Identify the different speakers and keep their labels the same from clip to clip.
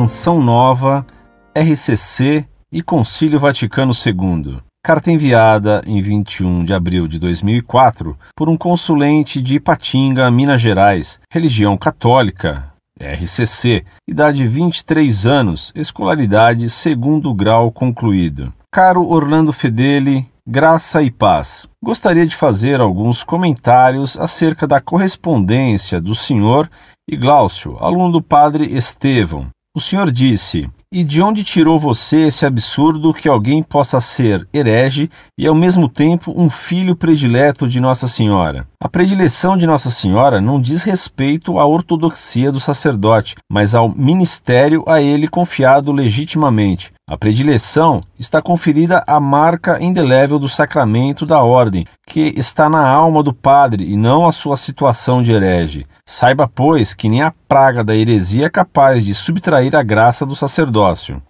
Speaker 1: Canção Nova, RCC e Concílio Vaticano II. Carta enviada em 21 de abril de 2004 por um consulente de Ipatinga, Minas Gerais, religião católica, RCC, idade 23 anos, escolaridade segundo grau concluído. Caro Orlando Fedeli, graça e paz. Gostaria de fazer alguns comentários acerca da correspondência do senhor e Glaucio, aluno do padre Estevão. O senhor disse: E de onde tirou você esse absurdo que alguém possa ser herege e ao mesmo tempo um filho predileto de Nossa Senhora? A predileção de Nossa Senhora não diz respeito à ortodoxia do sacerdote, mas ao ministério a ele confiado legitimamente. A predileção está conferida à marca indelével do sacramento da ordem, que está na alma do padre e não à sua situação de herege. Saiba, pois, que nem a praga da heresia é capaz de subtrair a graça do sacerdócio.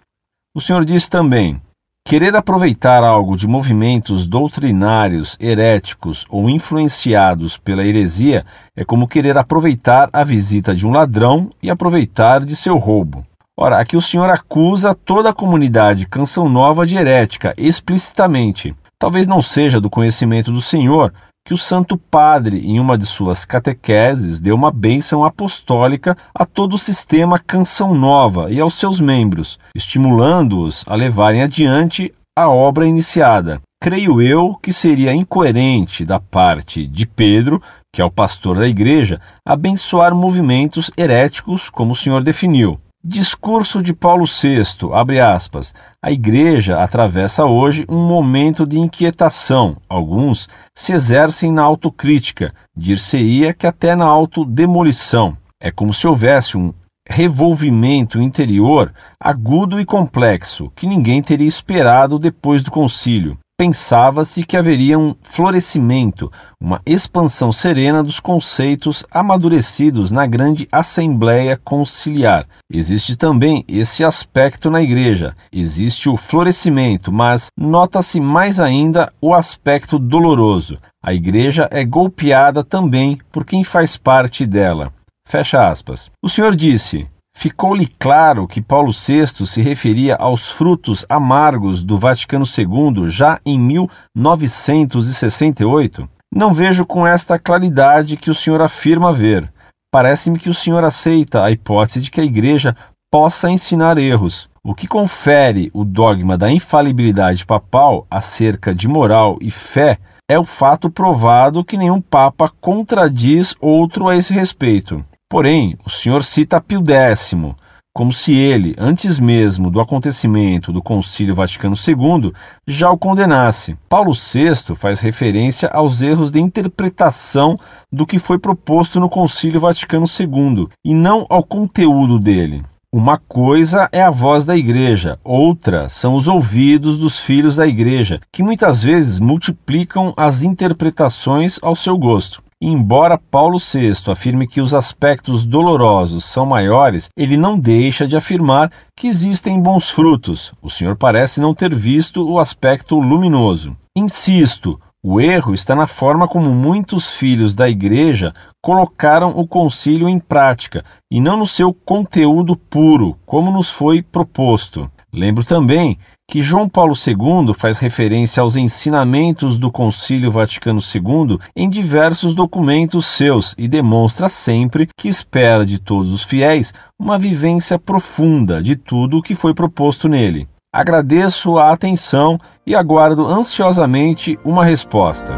Speaker 1: O Senhor diz também: querer aproveitar algo de movimentos doutrinários, heréticos ou influenciados pela heresia é como querer aproveitar a visita de um ladrão e aproveitar de seu roubo. Ora, aqui o senhor acusa toda a comunidade Canção Nova de herética, explicitamente. Talvez não seja do conhecimento do senhor que o Santo Padre, em uma de suas catequeses, deu uma bênção apostólica a todo o sistema Canção Nova e aos seus membros, estimulando-os a levarem adiante a obra iniciada. Creio eu que seria incoerente da parte de Pedro, que é o pastor da igreja, abençoar movimentos heréticos como o senhor definiu. Discurso de Paulo VI, abre aspas. A igreja atravessa hoje um momento de inquietação. Alguns se exercem na autocrítica, dir-se-ia que até na autodemolição. É como se houvesse um revolvimento interior agudo e complexo que ninguém teria esperado depois do concílio pensava-se que haveria um florescimento, uma expansão serena dos conceitos amadurecidos na grande Assembleia Conciliar. Existe também esse aspecto na Igreja. Existe o florescimento, mas nota-se mais ainda o aspecto doloroso. A Igreja é golpeada também por quem faz parte dela. Fecha aspas. O senhor disse: Ficou-lhe claro que Paulo VI se referia aos frutos amargos do Vaticano II já em 1968? Não vejo com esta claridade que o senhor afirma ver. Parece-me que o senhor aceita a hipótese de que a Igreja possa ensinar erros, o que confere o dogma da infalibilidade papal acerca de moral e fé é o fato provado que nenhum Papa contradiz outro a esse respeito. Porém, o senhor cita Pio X, como se ele, antes mesmo do acontecimento do Concílio Vaticano II, já o condenasse. Paulo VI faz referência aos erros de interpretação do que foi proposto no Concílio Vaticano II e não ao conteúdo dele. Uma coisa é a voz da igreja, outra são os ouvidos dos filhos da igreja, que muitas vezes multiplicam as interpretações ao seu gosto. Embora Paulo VI afirme que os aspectos dolorosos são maiores, ele não deixa de afirmar que existem bons frutos. O senhor parece não ter visto o aspecto luminoso. Insisto, o erro está na forma como muitos filhos da Igreja colocaram o concílio em prática e não no seu conteúdo puro, como nos foi proposto. Lembro também que João Paulo II faz referência aos ensinamentos do Concílio Vaticano II em diversos documentos seus e demonstra sempre que espera de todos os fiéis uma vivência profunda de tudo o que foi proposto nele. Agradeço a atenção e aguardo ansiosamente uma resposta.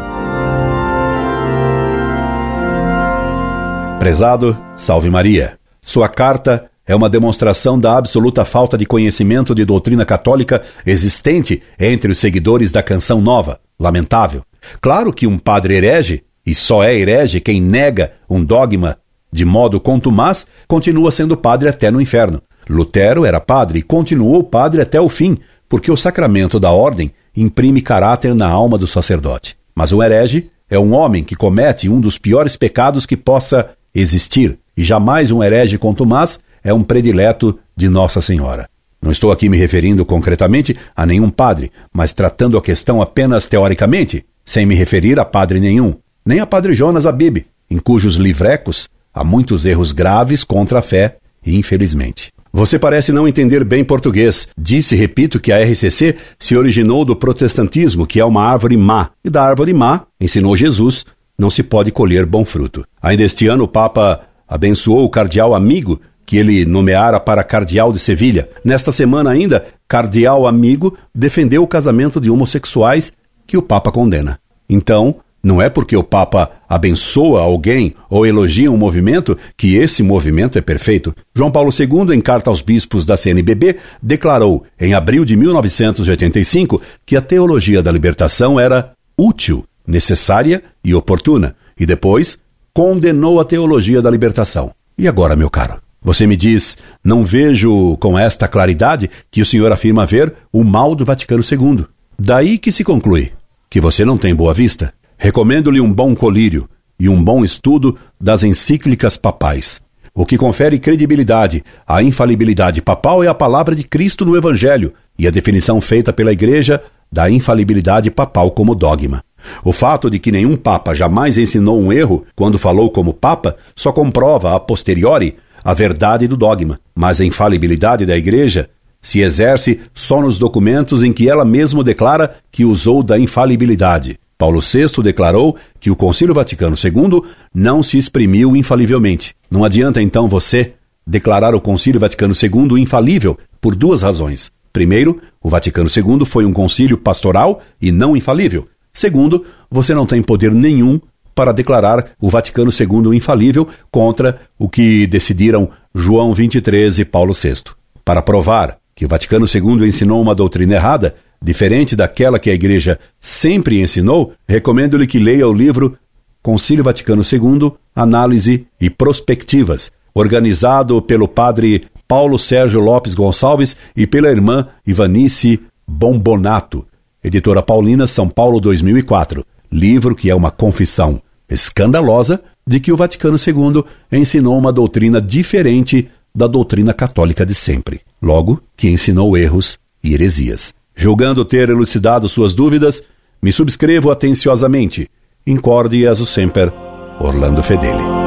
Speaker 2: Prezado, salve Maria. Sua carta é uma demonstração da absoluta falta de conhecimento de doutrina católica existente entre os seguidores da Canção Nova. Lamentável. Claro que um padre herege, e só é herege quem nega um dogma de modo contumaz, continua sendo padre até no inferno. Lutero era padre e continuou padre até o fim, porque o sacramento da ordem imprime caráter na alma do sacerdote. Mas um herege é um homem que comete um dos piores pecados que possa existir, e jamais um herege contumaz é um predileto de Nossa Senhora. Não estou aqui me referindo concretamente a nenhum padre, mas tratando a questão apenas teoricamente, sem me referir a padre nenhum, nem a padre Jonas Abib, em cujos livrecos há muitos erros graves contra a fé, infelizmente. Você parece não entender bem português. Disse, repito, que a RCC se originou do protestantismo, que é uma árvore má. E da árvore má, ensinou Jesus, não se pode colher bom fruto. Ainda este ano, o Papa abençoou o cardeal amigo que ele nomeara para cardeal de Sevilha. Nesta semana ainda, cardeal amigo defendeu o casamento de homossexuais que o Papa condena. Então, não é porque o Papa abençoa alguém ou elogia um movimento que esse movimento é perfeito. João Paulo II, em carta aos bispos da CNBB, declarou, em abril de 1985, que a teologia da libertação era útil, necessária e oportuna, e depois condenou a teologia da libertação. E agora, meu caro? Você me diz, não vejo com esta claridade que o senhor afirma ver o mal do Vaticano II. Daí que se conclui que você não tem boa vista. Recomendo-lhe um bom colírio e um bom estudo das encíclicas papais. O que confere credibilidade à infalibilidade papal é a palavra de Cristo no Evangelho e a definição feita pela Igreja da infalibilidade papal como dogma. O fato de que nenhum papa jamais ensinou um erro quando falou como papa só comprova a posteriori a verdade do dogma, mas a infalibilidade da Igreja se exerce só nos documentos em que ela mesma declara que usou da infalibilidade. Paulo VI declarou que o Concílio Vaticano II não se exprimiu infalivelmente. Não adianta então você declarar o Concílio Vaticano II infalível por duas razões. Primeiro, o Vaticano II foi um concílio pastoral e não infalível. Segundo, você não tem poder nenhum para declarar o Vaticano II infalível contra o que decidiram João XXIII e Paulo VI. Para provar que o Vaticano II ensinou uma doutrina errada, Diferente daquela que a Igreja sempre ensinou, recomendo-lhe que leia o livro Concílio Vaticano II Análise e Prospectivas, organizado pelo padre Paulo Sérgio Lopes Gonçalves e pela irmã Ivanice Bombonato, editora Paulina, São Paulo 2004. Livro que é uma confissão escandalosa de que o Vaticano II ensinou uma doutrina diferente da doutrina católica de sempre. Logo, que ensinou erros e heresias. Julgando ter elucidado suas dúvidas, me subscrevo atenciosamente. Incorde e sempre, Orlando Fedeli.